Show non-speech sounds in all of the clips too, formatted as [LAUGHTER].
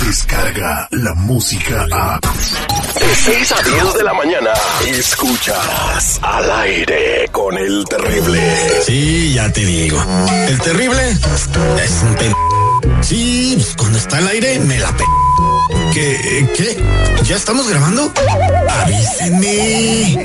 llega la música a... De 6 a 10 de la mañana, escuchas al aire con el terrible. Sí, ya te digo. El terrible es un pe... Sí, pues, cuando está al aire me la pe... ¿Qué? ¿Qué? ¿Ya estamos grabando? Avísenme.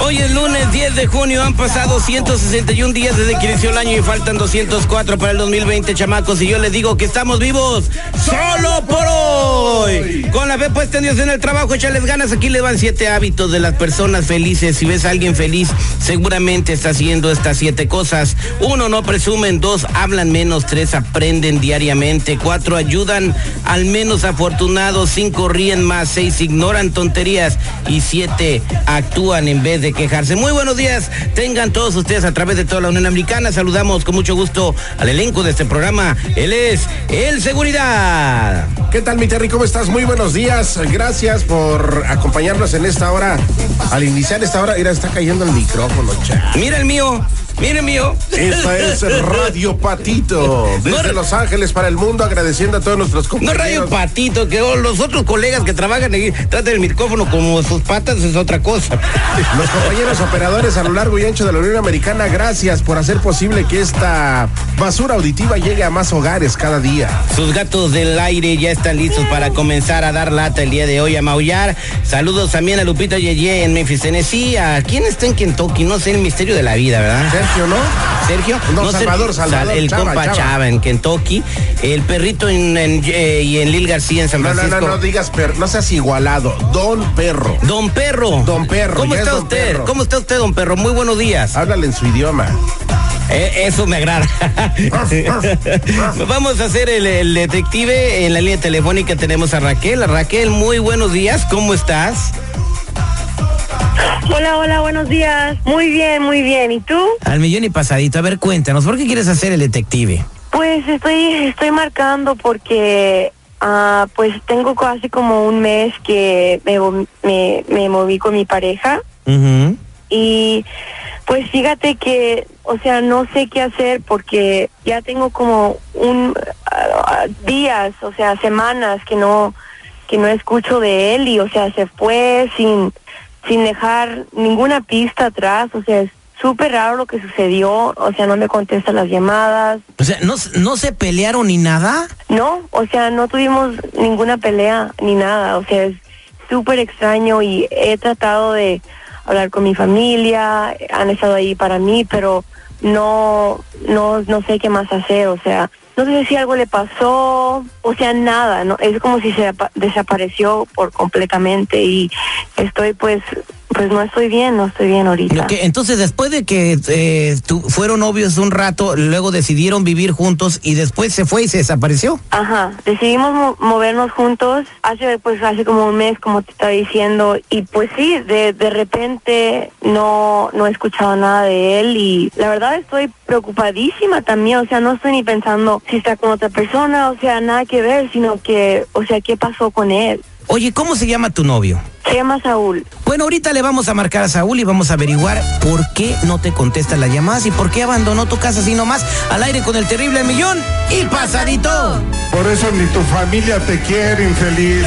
Hoy es lunes 10 de junio, han pasado 161 días desde que inició el año y faltan 204 para el 2020, chamacos, y yo les digo que estamos vivos solo por hoy. Con la fe puesta en Dios en el trabajo, échales ganas, aquí le van siete hábitos de las personas felices. Si ves a alguien feliz, seguramente está haciendo estas siete cosas. Uno, no presumen, dos, hablan menos, tres, aprenden diariamente, cuatro, ayudan al menos afortunados, cinco, ríen más, seis, ignoran tonterías. Y siete, actúan en vez de quejarse. Muy buenos días, tengan todos ustedes a través de toda la Unión Americana. Saludamos con mucho gusto al elenco de este programa. Él es el Seguridad. ¿Qué tal, mi Terry? ¿Cómo estás? Muy buenos días. Gracias por acompañarnos en esta hora. Al iniciar esta hora, mira, está cayendo el micrófono. Mira el mío, mira el mío. Esta es Radio Patito, desde No, Los Ángeles para el mundo, agradeciendo a todos nuestros No compañeros. radio patito, que oh, los otros colegas que trabajan ahí tratan el micrófono como sus patas es otra cosa. Los compañeros operadores a lo largo y ancho de la Unión Americana, gracias por hacer posible que esta basura auditiva llegue a más hogares cada día. Sus gatos del aire ya están listos para comenzar a dar lata el día de hoy, a maullar. Saludos también a Lupita Yeye en Memphis, Tennessee. ¿A quién está en Kentucky? No sé el misterio de la vida, ¿verdad? Sergio, ¿no? Sergio. No, Salvador, Sergio. Salvador, El Chava, compa Chava. Chava. en Kentucky. El perrito en, en, eh, y en Lil García en San No, no, Francisco. no, no digas perro, no seas igualado. Don Perro. Don Perro. Don Perro, ¿Cómo es está usted? Perro. ¿Cómo está usted, don Perro? Muy buenos días. Háblale en su idioma. Eh, eso me agrada. [LAUGHS] Vamos a hacer el, el detective. En la línea telefónica tenemos a Raquel. Raquel, muy buenos días. ¿Cómo estás? Hola, hola, buenos días. Muy bien, muy bien. ¿Y tú? Al millón y pasadito. A ver, cuéntanos, ¿por qué quieres hacer el detective? Pues estoy, estoy marcando porque, ah, pues tengo casi como un mes que me, me, me moví con mi pareja y pues fíjate que, o sea, no sé qué hacer porque ya tengo como un ah, días, o sea, semanas que no que no escucho de él y, o sea, se fue sin sin dejar ninguna pista atrás, o sea, es súper raro lo que sucedió, o sea, no me contesta las llamadas, O sea, ¿no, ¿no se pelearon ni nada? no, o sea, no tuvimos ninguna pelea ni nada, o sea, es súper extraño y he tratado de hablar con mi familia, han estado ahí para mí, pero no, no, no sé qué más hacer, o sea, no sé si algo le pasó, o sea, nada, no, es como si se apa- desapareció por completamente y estoy pues, pues no estoy bien, no estoy bien ahorita. Entonces, después de que eh, tu- fueron novios un rato, luego decidieron vivir juntos y después se fue y se desapareció. Ajá, decidimos mo- movernos juntos hace pues hace como un mes como te estaba diciendo y pues sí, de, de repente no no he escuchado nada de él y la verdad estoy preocupadísima también, o sea, no estoy ni pensando si está con otra persona, o sea, nada que ver, sino que, o sea, ¿qué pasó con él? Oye, ¿cómo se llama tu novio? Se llama Saúl. Bueno, ahorita le vamos a marcar a Saúl y vamos a averiguar por qué no te contesta las llamadas y por qué abandonó tu casa así nomás al aire con el terrible millón y pasadito. Por eso ni tu familia te quiere, infeliz.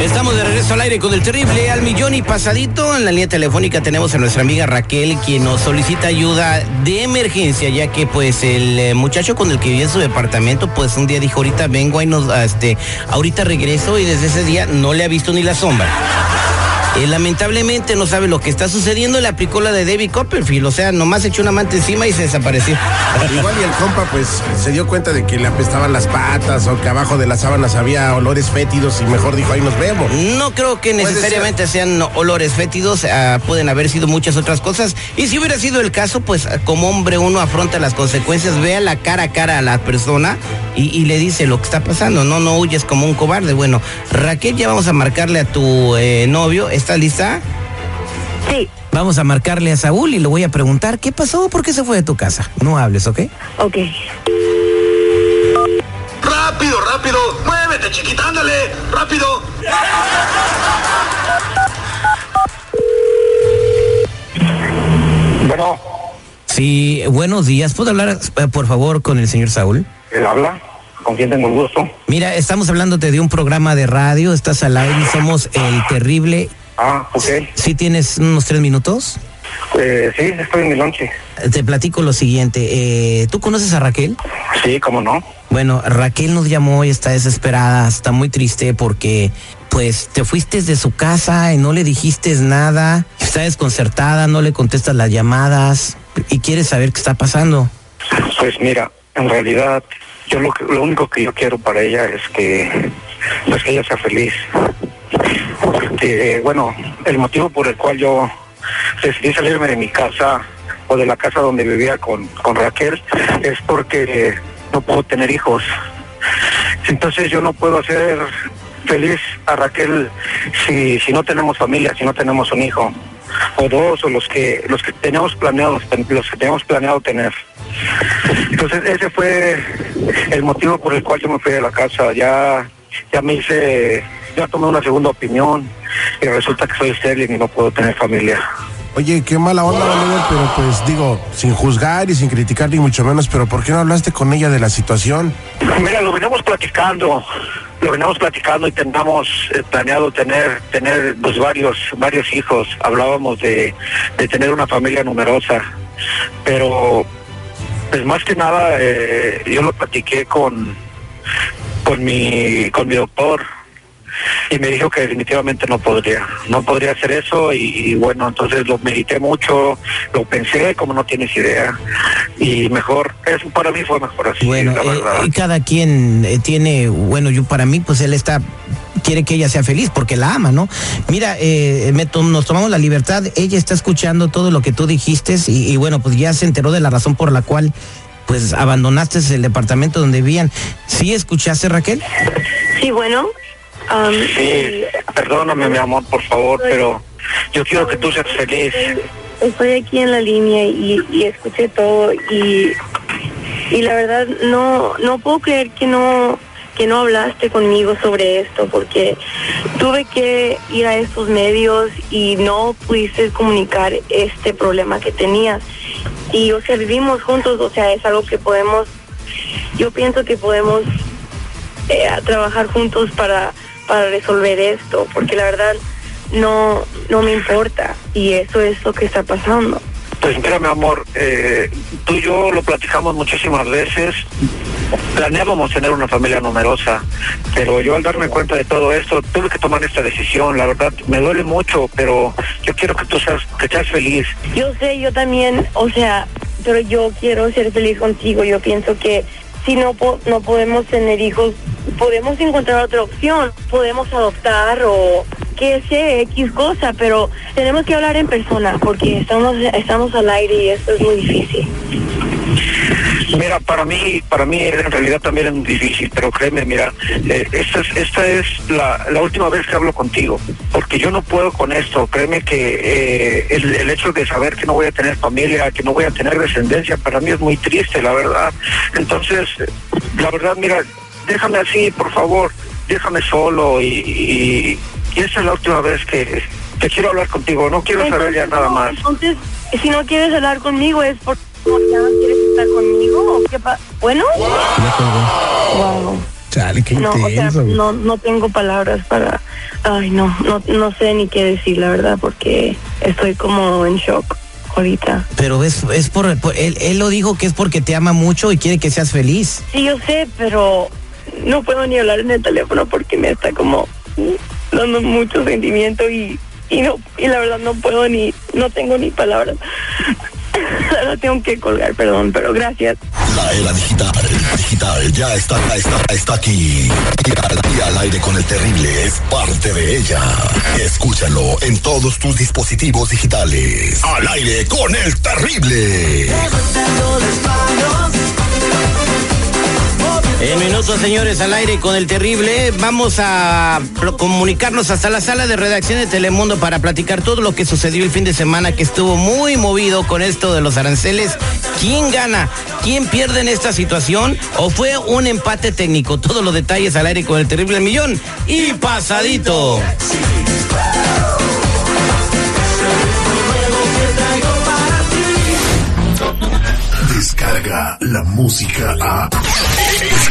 Estamos de regreso al aire con el terrible al millón y pasadito. En la línea telefónica tenemos a nuestra amiga Raquel, quien nos solicita ayuda de emergencia, ya que pues el eh, muchacho con el que vive en su departamento, pues un día dijo, ahorita vengo y nos, ah, este, ahorita regreso y desde ese día no le ha visto ni la sombra. Eh, lamentablemente no sabe lo que está sucediendo, le aplicó la de David Copperfield, o sea, nomás echó una manta encima y se desapareció. [LAUGHS] Igual y el compa pues se dio cuenta de que le apestaban las patas o que abajo de las sábanas había olores fétidos y mejor dijo, ahí nos vemos. No creo que necesariamente sean olores fétidos, ah, pueden haber sido muchas otras cosas. Y si hubiera sido el caso, pues ah, como hombre uno afronta las consecuencias, vea la cara a cara a la persona y, y le dice lo que está pasando. No, no huyes como un cobarde. Bueno, Raquel, ya vamos a marcarle a tu eh, novio. ¿Estás lista? Sí, Vamos a marcarle a Saúl y le voy a preguntar qué pasó, por qué se fue de tu casa. No hables, ¿ok? ok. Rápido, rápido. Muévete, chiquita, ándale. Rápido. Bueno, Sí, buenos días. ¿Puedo hablar, eh, por favor, con el señor Saúl? él habla. ¿Con quién tengo el gusto? Mira, estamos hablándote de un programa de radio, estás al aire y somos el terrible. Ah, ok. ¿Sí tienes unos tres minutos? Eh, sí, estoy en mi lonche. Te platico lo siguiente. eh, ¿Tú conoces a Raquel? Sí, cómo no. Bueno, Raquel nos llamó y está desesperada, está muy triste porque pues te fuiste de su casa y no le dijiste nada, está desconcertada, no le contestas las llamadas y quiere saber qué está pasando. Pues mira, en realidad, yo lo, que- lo único que yo quiero para ella es que, pues que ella sea feliz. Porque, bueno, el motivo por el cual yo decidí salirme de mi casa o de la casa donde vivía con, con Raquel es porque no puedo tener hijos. Entonces yo no puedo hacer feliz a Raquel si, si no tenemos familia, si no tenemos un hijo o dos o los que los que tenemos planeados los que tenemos planeado tener. Entonces ese fue el motivo por el cual yo me fui de la casa. Ya ya me hice ya tomé una segunda opinión y resulta que soy estéril y no puedo tener familia. Oye, qué mala onda, pero pues digo, sin juzgar y sin criticar ni mucho menos, pero ¿por qué no hablaste con ella de la situación? Mira, lo veníamos platicando, lo veníamos platicando y teníamos eh, planeado tener tener pues varios varios hijos. Hablábamos de, de tener una familia numerosa, pero pues más que nada eh, yo lo platiqué con con mi con mi doctor y me dijo que definitivamente no podría, no podría hacer eso y, y bueno, entonces lo medité mucho, lo pensé como no tienes idea y mejor, eso para mí fue mejor así, Bueno, la eh, verdad. y cada quien eh, tiene, bueno, yo para mí, pues él está, quiere que ella sea feliz porque la ama, ¿no? Mira, eh, me to- nos tomamos la libertad, ella está escuchando todo lo que tú dijiste y, y bueno, pues ya se enteró de la razón por la cual, pues abandonaste el departamento donde vivían. ¿Sí escuchaste, Raquel? Sí, bueno. Am, Sí, perdóname mi amor, por favor, pero yo quiero que tú seas feliz. Estoy aquí en la línea y, y escuché todo y, y la verdad no no puedo creer que no que no hablaste conmigo sobre esto porque tuve que ir a estos medios y no pudiste comunicar este problema que tenías y o sea vivimos juntos o sea es algo que podemos yo pienso que podemos eh, trabajar juntos para para resolver esto porque la verdad no no me importa y eso es lo que está pasando Pues mira, mi amor, eh, tú y yo lo platicamos muchísimas veces. Planeábamos tener una familia numerosa, pero yo al darme cuenta de todo esto tuve que tomar esta decisión. La verdad, me duele mucho, pero yo quiero que tú seas, que seas feliz. Yo sé, yo también, o sea, pero yo quiero ser feliz contigo. Yo pienso que si no po- no podemos tener hijos, podemos encontrar otra opción. Podemos adoptar o que sea X cosa, pero tenemos que hablar en persona porque estamos estamos al aire y esto es muy difícil. Mira, para mí, para mí en realidad también es muy difícil, pero créeme, mira, eh, esta es, esta es la, la última vez que hablo contigo, porque yo no puedo con esto. Créeme que eh, el, el hecho de saber que no voy a tener familia, que no voy a tener descendencia, para mí es muy triste, la verdad. Entonces, la verdad, mira, déjame así, por favor, déjame solo y, y, y esa es la última vez que, que quiero hablar contigo. No quiero saber ya nada más. Entonces, si no quieres hablar conmigo es porque no quieres estar conmigo o qué pa Bueno. Wow. Chale, qué No, o sea, no, no tengo palabras para, ay no, no, no sé ni qué decir la verdad porque estoy como en shock ahorita. Pero es, es por, por- él, él lo dijo que es porque te ama mucho y quiere que seas feliz. Sí, yo sé, pero no puedo ni hablar en el teléfono porque me está como dando mucho sentimiento y, y no, y la verdad no puedo ni, no tengo ni palabras. [LAUGHS] La verdad tengo que colgar, perdón, pero gracias. La era digital, digital, ya está, está, está aquí. Y al, y al aire con el terrible es parte de ella. Escúchalo en todos tus dispositivos digitales. Al aire con el terrible. En minutos, señores, al aire con el terrible, vamos a comunicarnos hasta la sala de redacción de Telemundo para platicar todo lo que sucedió el fin de semana, que estuvo muy movido con esto de los aranceles. ¿Quién gana? ¿Quién pierde en esta situación? ¿O fue un empate técnico? Todos los detalles al aire con el terrible millón y pasadito. Descarga la música a.